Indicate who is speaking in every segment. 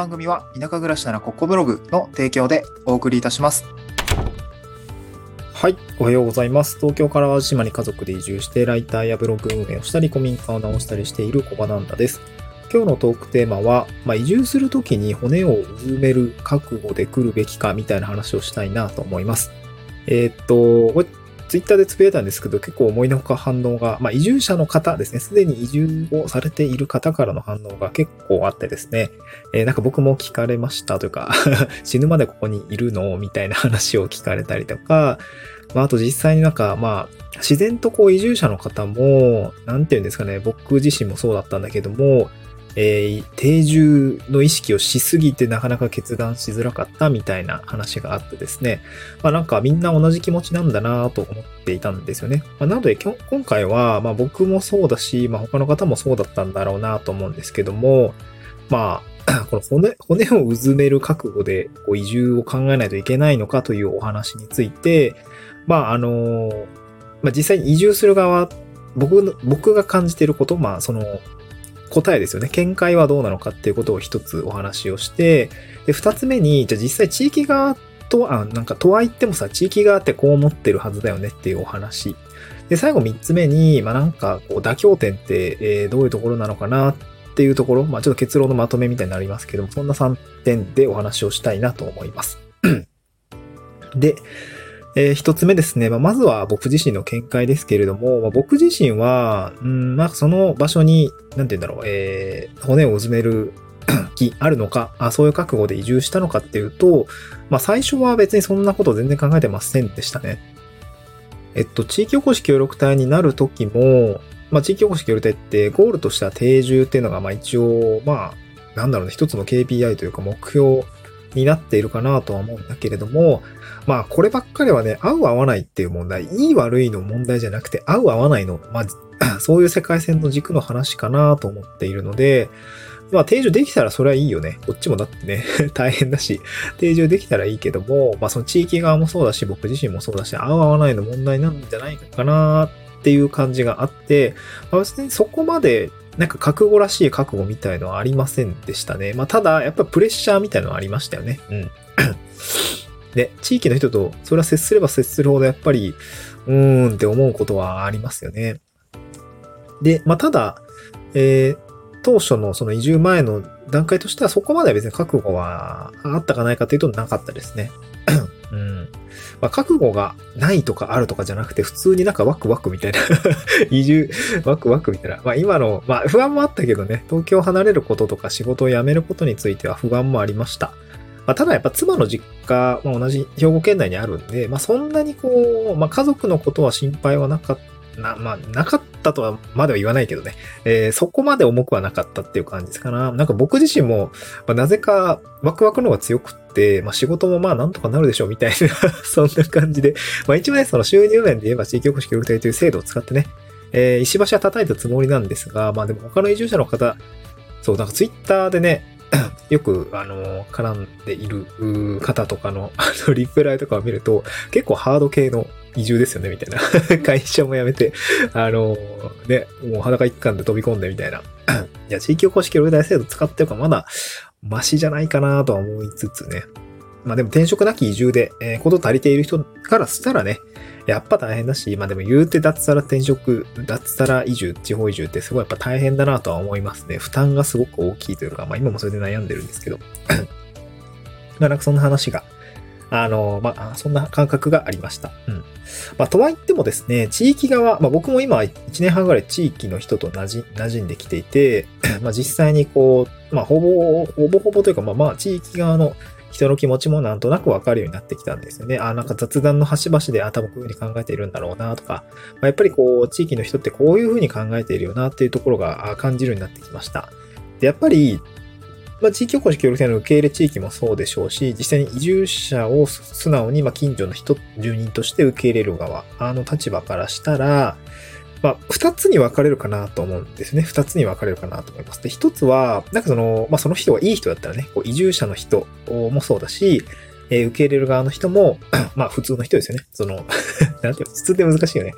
Speaker 1: 番組は田舎暮らしならここブログの提供でお送りいたします。
Speaker 2: はい。おはようございます。東京から淡路島に家族で移住して、ライターやブログ運営をしたり、古民家を直したりしている小場なんだです。今日のトークテーマは、まあ、移住するときに骨をうずめる覚悟で来るべきかみたいな話をしたいなと思います。えーっと、これツイッターでつぶやいたんですけど、結構思いのほか反応が、まあ、移住者の方ですね、すでに移住をされている方からの反応が結構あってですね、えーなんか僕も聞かれましたというか、死ぬまでここにいるの？みたいな話を聞かれたりとか、まあ、あと実際になんか、まあ、自然とこう移住者の方も、なんていうんですかね、僕自身もそうだったんだけども、えー定住の意識をしすぎてなかなか決断しづらかったみたいな話があってですね。まあなんかみんな同じ気持ちなんだなと思っていたんですよね。まあ、なので今回は、まあ僕もそうだし、まあ他の方もそうだったんだろうなと思うんですけども、まあ、この骨、骨をうずめる覚悟でこう移住を考えないといけないのかというお話について、まああの、まあ実際に移住する側、僕、僕が感じていること、まあその、答えですよね。見解はどうなのかっていうことを一つお話をして、で、二つ目に、じゃあ実際地域側とは、なんかとは言ってもさ、地域側ってこう思ってるはずだよねっていうお話。で、最後三つ目に、まあなんかこう妥協点って、えーどういうところなのかなっていうところ、まあちょっと結論のまとめみたいになりますけども、そんな3点でお話をしたいなと思います。で、えー一つ目ですね。まあ、まずは僕自身の見解ですけれども、まあ、僕自身は、うん、まあ、その場所に、なんて言うんだろう、えー骨をうずめる 気あるのかあ、そういう覚悟で移住したのかっていうと、まあ、最初は別にそんなこと全然考えてませんでしたね。えっと、地域おこし協力隊になるときも、まあ、地域おこし協力隊ってゴールとしては定住っていうのが、まあ、一応、まあ、なんだろうね、一つの KPI というか目標になっているかなとは思うんだけれども、まあ、こればっかりはね、合う合わないっていう問題、いい悪いの問題じゃなくて、合う合わないの、まあ、そういう世界線の軸の話かなと思っているので、まあ、定住できたらそれはいいよね。こっちもだってね、大変だし、定住できたらいいけども、まあ、その地域側もそうだし、僕自身もそうだし、合う合わないの問題なんじゃないかなっていう感じがあって、まあ、別にそこまで、なんか覚悟らしい覚悟みたいのはありませんでしたね。まあ、ただ、やっぱプレッシャーみたいのはありましたよね。うん。で、地域の人と、それは接すれば接するほどやっぱり、うーんって思うことはありますよね。で、まあ、ただ、えー当初のその移住前の段階としてはそこまでは別に覚悟はあったかないかというとなかったですね。まあ、覚悟がないとかあるとかじゃなくて、普通になんかワクワクみたいな 移住、ワクワクみたいな。まあ今の、まあ不安もあったけどね、東京を離れることとか仕事を辞めることについては不安もありました。まあ、ただやっぱ妻の実家、まあ、同じ兵庫県内にあるんで、まあそんなにこう、まあ家族のことは心配はなかった。な、まあ、なかったとは、までは言わないけどね。えーそこまで重くはなかったっていう感じですかな。なんか僕自身も、まあ、なぜかワクワクの方が強くって、まあ仕事もまあなんとかなるでしょうみたいな、そんな感じで。まあ一応ね、その収入面で言えば地域おこし協力隊という制度を使ってね、えー石橋は叩いたつもりなんですが、まあでも他の移住者の方、そう、なんかツイッターでね、よく、あの、絡んでいる方とかの、あの、リプライとかを見ると、結構ハード系の移住ですよね、みたいな。会社も辞めて、あの、ね、もう裸一貫で飛び込んでみたいな。いや、地域おこし協力隊制度使ってるかまだ、マシじゃないかなとは思いつつね。まあでも転職なき移住で、えー、こと足りている人からしたらね、やっぱ大変だし、まあでも言うて脱サラ転職、脱サラ移住、地方移住ってすごいやっぱ大変だなとは思いますね。負担がすごく大きいというか、まあ今もそれで悩んでるんですけど。まあなんかそんな話が、あの、まあそんな感覚がありました。うん。まあとは言ってもですね、地域側、まあ僕も今1年半ぐらい地域の人と馴染馴染んできていて、まあ実際にこう、まあほぼ、ほぼほぼというか、まあまあ地域側の人の気持ちもなんとなくわかるようになってきたんですよね。あ、なんか雑談の端々で、あ、多分こういうふうに考えているんだろうなとか、まあ、やっぱりこう、地域の人ってこういうふうに考えているよなっていうところが感じるようになってきました。で、やっぱり、まあ、地域おこし協力隊の受け入れ地域もそうでしょうし、実際に移住者を素直に、ま、近所の人、住人として受け入れる側、あの立場からしたら、まあ、二つに分かれるかなと思うんですね。二つに分かれるかなと思います。で、一つは、なんかその、まあ、その人がいい人だったらね、こう移住者の人もそうだし、えー受け入れる側の人も、まあ、普通の人ですよね。その、なんていうの、普通って難しいよね。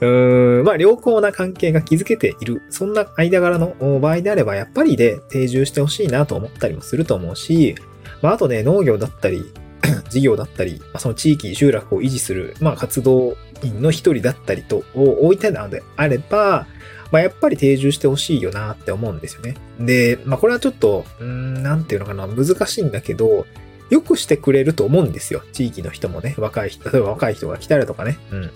Speaker 2: うーん、まあ良好な関係が築けている。そんな間柄の場合であれば、やっぱりで定住してほしいなと思ったりもすると思うし、まああとね、農業だったり、事業だったり、まあ、その地域、集落を維持する、まあ活動員の一人だったりと、を置いてなのであれば、まあ、やっぱり定住してほしいよなって思うんですよね。で、まあ、これはちょっと、うん、なんていうのかな、難しいんだけど、よくしてくれると思うんですよ。地域の人もね、若い人、例えば若い人が来たりとかね、うん。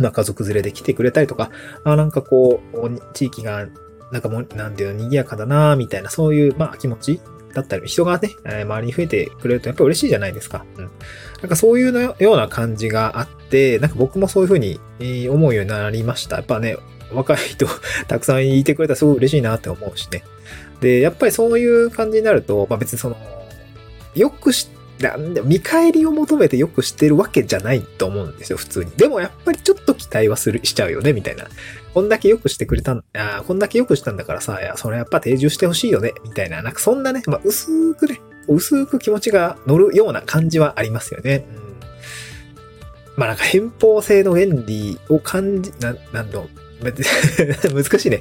Speaker 2: まあ、家族連れで来てくれたりとか、あなんかこう、地域が、なんかもう、なんていうの、賑やかだなみたいな、そういう、まあ、気持ちだったり、人がね、周りに増えてくれるとやっぱ嬉しいじゃないですか。うん。なんかそういうような感じがあって、なんか僕もそういうふうに思うようになりました。やっぱね、若い人 たくさんいてくれたらすごい嬉しいなって思うしね。で、やっぱりそういう感じになると、まあ別にその、よくし、なんで見返りを求めてよくしてるわけじゃないと思うんですよ、普通に。でもやっぱりちょっと期待はする、しちゃうよね、みたいな。こんだけよくしてくれたん、あこんだけよくしたんだからさ、いや、それやっぱ定住してほしいよね、みたいな。なんかそんなね、まあ薄くね、薄く気持ちが乗るような感じはありますよね。うん、まあなんか偏方性の原理を感じ、な、なんだろう。難しいね。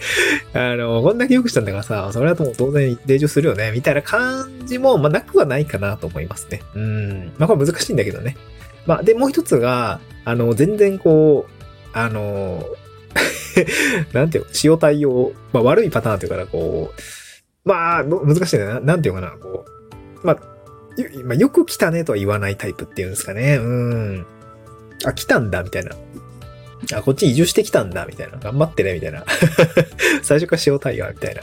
Speaker 2: あの、こんだけ良くしたんだからさ、それはも当然定住するよね、みたいな感じも、まあ、なくはないかなと思いますね。うん。まあ、これ難しいんだけどね。まあ、で、もう一つが、あの、全然こう、あの、なんていうの、塩対応、まあ、悪いパターンというかこう、まあ、難しいね。なんていうかな、こう、まあ、まあ、よく来たねとは言わないタイプっていうんですかね。うん。あ、来たんだ、みたいな。あ、こっち移住してきたんだ、みたいな。頑張ってね、みたいな。最初から塩対応、みたいな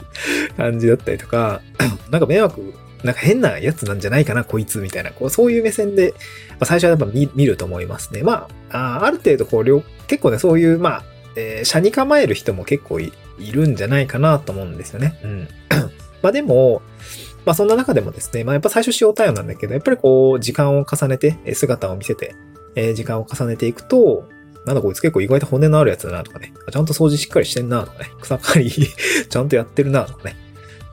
Speaker 2: 感じだったりとか、なんか迷惑、なんか変なやつなんじゃないかな、こいつ、みたいな。こうそういう目線で、まあ、最初はやっぱ見見ると思いますね。まあ、あある程度、こう、結構ね、そういう、まあ、えー、車に構える人も結構いるんじゃないかなと思うんですよね。うん。まあでも、まあそんな中でもですね、まあやっぱ最初塩対応なんだけど、やっぱりこう、時間を重ねて、姿を見せて、え、時間を重ねていくと、なんだこいつ結構意外と骨のあるやつだなとかね。ちゃんと掃除しっかりしてんなとかね。草刈り ちゃんとやってるなとかね。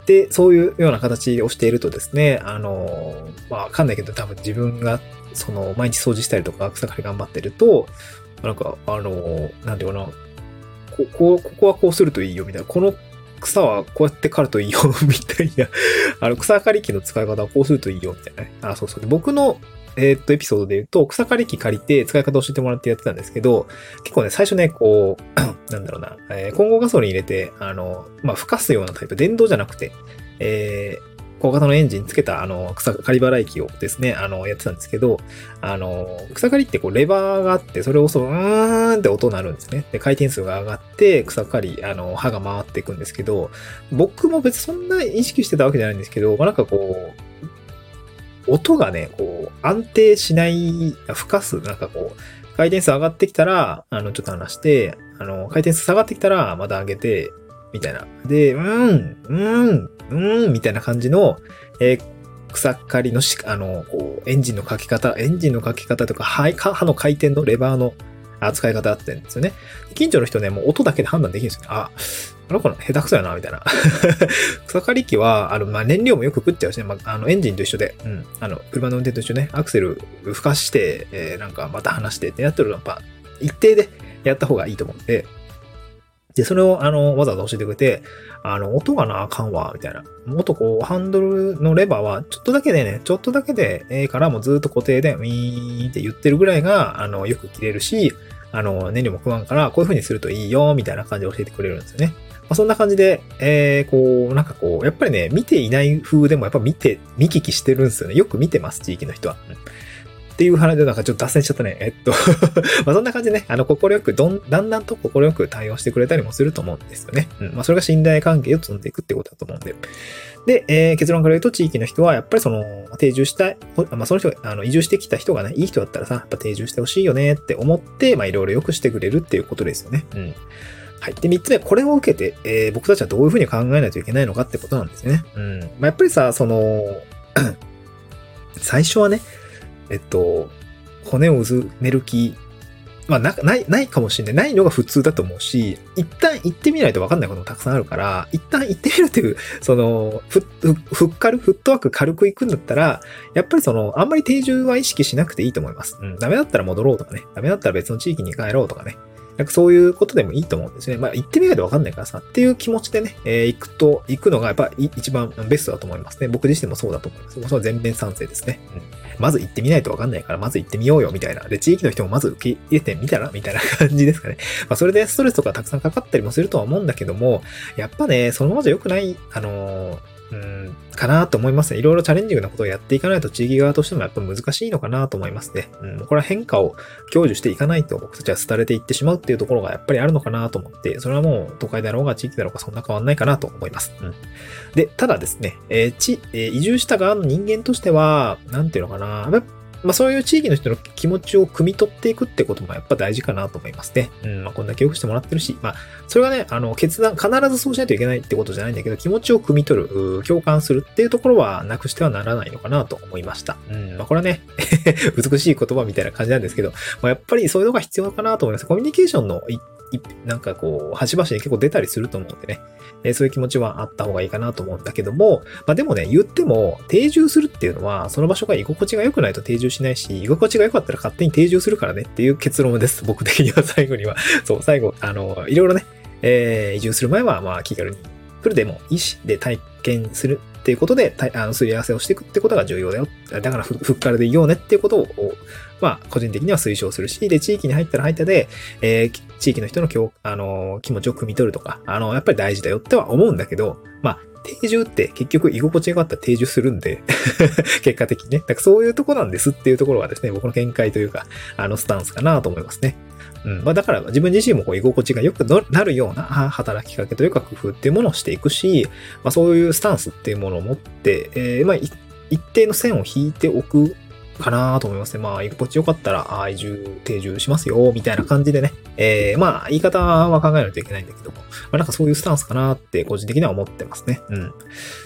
Speaker 2: で、そういうような形をしているとですね、あの、まあわかんないけど多分自分がその毎日掃除したりとか草刈り頑張ってると、なんか、あの、なんていうかな、ここ、ここはこうするといいよみたいな。この草はこうやって刈るといいよ みたいな。あの、草刈り機の使い方はこうするといいよみたいなね。あ、そうそう。僕のえー、っと、エピソードで言うと、草刈り機借りて使い方を教えてもらってやってたんですけど、結構ね、最初ね、こう、なんだろうな、えー、混合ガソリン入れて、あの、まあ、吹かすようなタイプ、電動じゃなくて、えー、小型のエンジンつけた、あの、草刈り払い機をですね、あの、やってたんですけど、あの、草刈りってこう、レバーがあって、それを押すと、うーんって音鳴るんですね。で、回転数が上がって、草刈り、あの、刃が回っていくんですけど、僕も別にそんな意識してたわけじゃないんですけど、まあ、なんかこう、音がね、こう、安定しない、吹かす、なんかこう、回転数上がってきたら、あの、ちょっと話して、あの、回転数下がってきたら、また上げて、みたいな。で、うん、うん、うん、みたいな感じの、えー、草刈りのし、あの、こう、エンジンのかけ方、エンジンのかけ方とか、刃の回転のレバーの扱い方あってんですよね。近所の人ね、もう音だけで判断できるんですよ。あ、あの子の下手くそやな、みたいな。草刈り機は、あの、まあ、燃料もよく食っちゃうしね、まあ、あの、エンジンと一緒で、うん、あの、車の運転と一緒ね、アクセル吹かして、えー、なんかまた離してってやってるのは、やっぱ、一定でやった方がいいと思うんで、で、それを、あの、わざわざ教えてくれて、あの、音がなあかんわ、みたいな。もっとこう、ハンドルのレバーは、ちょっとだけでね、ちょっとだけで、ええからもうずっと固定で、ウィーンって言ってるぐらいが、あの、よく切れるし、あの、燃料も食わんから、こういう風にするといいよ、みたいな感じで教えてくれるんですよね。まあ、そんな感じで、えー、こう、なんかこう、やっぱりね、見ていない風でもやっぱ見て、見聞きしてるんですよね。よく見てます、地域の人は。っていう話でなんかちょっと脱線しちゃったね。えっと まあそんな感じでね、あの、心よくどん、だんだんと心よく対応してくれたりもすると思うんですよね。うん。まあそれが信頼関係を積んでいくってことだと思うんで。で、えー、結論から言うと地域の人はやっぱりその、定住したい、まあその人が、あの、移住してきた人がね、いい人だったらさ、やっぱ定住してほしいよねって思って、まあいろいろ良くしてくれるっていうことですよね。うん。はい。で、三つ目、これを受けて、えー、僕たちはどういうふうに考えないといけないのかってことなんですよね。うん。まあ、やっぱりさ、その、最初はね、えっと、骨をうずめる気、まあな、ない、ないかもしれない。ないのが普通だと思うし、一旦行ってみないと分かんないこともたくさんあるから、一旦行ってみるっていう、その、ふ、ふっかる、フットワーク軽く行くんだったら、やっぱりその、あんまり定住は意識しなくていいと思います。うん、ダメだったら戻ろうとかね。ダメだったら別の地域に帰ろうとかね。なんかそういうことでもいいと思うんですね。まあ行ってみないとわかんないからさ、っていう気持ちでね、えー行くと、行くのがやっぱり一番ベストだと思いますね。僕自身もそうだと思います。僕は全面賛成ですね。うんまず行ってみないとわかんないから、まず行ってみようよ、みたいな。で、地域の人もまず受け入れてみたらみたいな感じですかね。まあ、それでストレスとかたくさんかかったりもするとは思うんだけども、やっぱね、そのままじゃ良くない、あのーうん、かなと思いますね。いろいろチャレンジングなことをやっていかないと地域側としてもやっぱ難しいのかなと思いますね。うん、これは変化を享受していかないと僕たちは廃れていってしまうっていうところがやっぱりあるのかなと思って、それはもう都会だろうが地域だろうがそんな変わんないかなと思います。うん、で、ただですね、えー地、えー移住した側の人間としては、なんていうのかな、やっまあそういう地域の人の気持ちを汲み取っていくってこともやっぱ大事かなと思いますね。うん、まあこんだけ良くしてもらってるし、まあそれがね、あの決断、必ずそうしないといけないってことじゃないんだけど、気持ちを汲み取る、共感するっていうところはなくしてはならないのかなと思いました。うん、まあこれはね、美しい言葉みたいな感じなんですけど、まあ、やっぱりそういうのが必要かなと思います。コミュニケーションのいいなんかこう、端々に結構出たりすると思うんでね。えそういう気持ちはあった方がいいかなと思うんだけども、まあでもね、言っても、定住するっていうのは、その場所が居心地が良くないと定住しないし、居心地が良かったら勝手に定住するからねっていう結論です。僕的には最後には。そう、最後、あの、いろいろね、えー移住する前は、まあ気軽にフルでもいいし、で体験するっていうことで、あの、すり合わせをしていくってことが重要だよ。だからふ、ふっからでいようねっていうことを、まあ、個人的には推奨するし、で、地域に入ったら入ったで、えー地域の人の今日、あの、気持ちを汲み取るとか、あの、やっぱり大事だよっては思うんだけど、まあ、定住って結局居心地があったら定住するんで、結果的にね。だからそういうとこなんですっていうところがですね、僕の見解というか、あの、スタンスかなと思いますね。うん。まあ、だから自分自身もこう居心地が良くなるような働きかけというか工夫っていうものをしていくし、まあ、そういうスタンスっていうものを持って、えーまあ、一定の線を引いておくかなと思いますね。まあ、居心地よかったら、あ移住、定住しますよ、みたいな感じでね。えー、まあ、言い方は考えないといけないんだけども、まあ、なんかそういうスタンスかなって個人的には思ってますね。うん。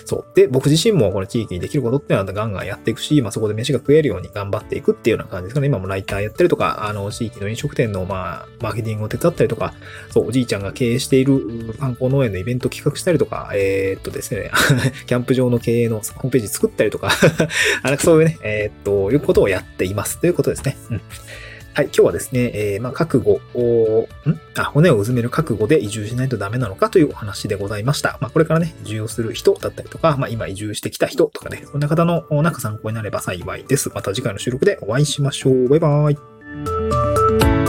Speaker 2: そう。で、僕自身もこの地域にできることっていうのはガンガンやっていくし、まあそこで飯が食えるように頑張っていくっていうような感じですかね。今もライターやったりとか、あの、地域の飲食店のまあ、マーケティングを手伝ったりとか、そう、おじいちゃんが経営している観光農園のイベント企画したりとか、えーっとですね、キャンプ場の経営のホームページ作ったりとか、あのそういうね、えーっと、ることをやっていますということですね。うん。はい、今日はですね、えー、まあ、覚悟を、ん？あ、骨をうずめる覚悟で移住しないとダメなのかというお話でございました。まあ、これからね、移住をする人だったりとか、まあ、今移住してきた人とかね、そんな方のなんか参考になれば幸いです。また次回の収録でお会いしましょう。バイバーイ。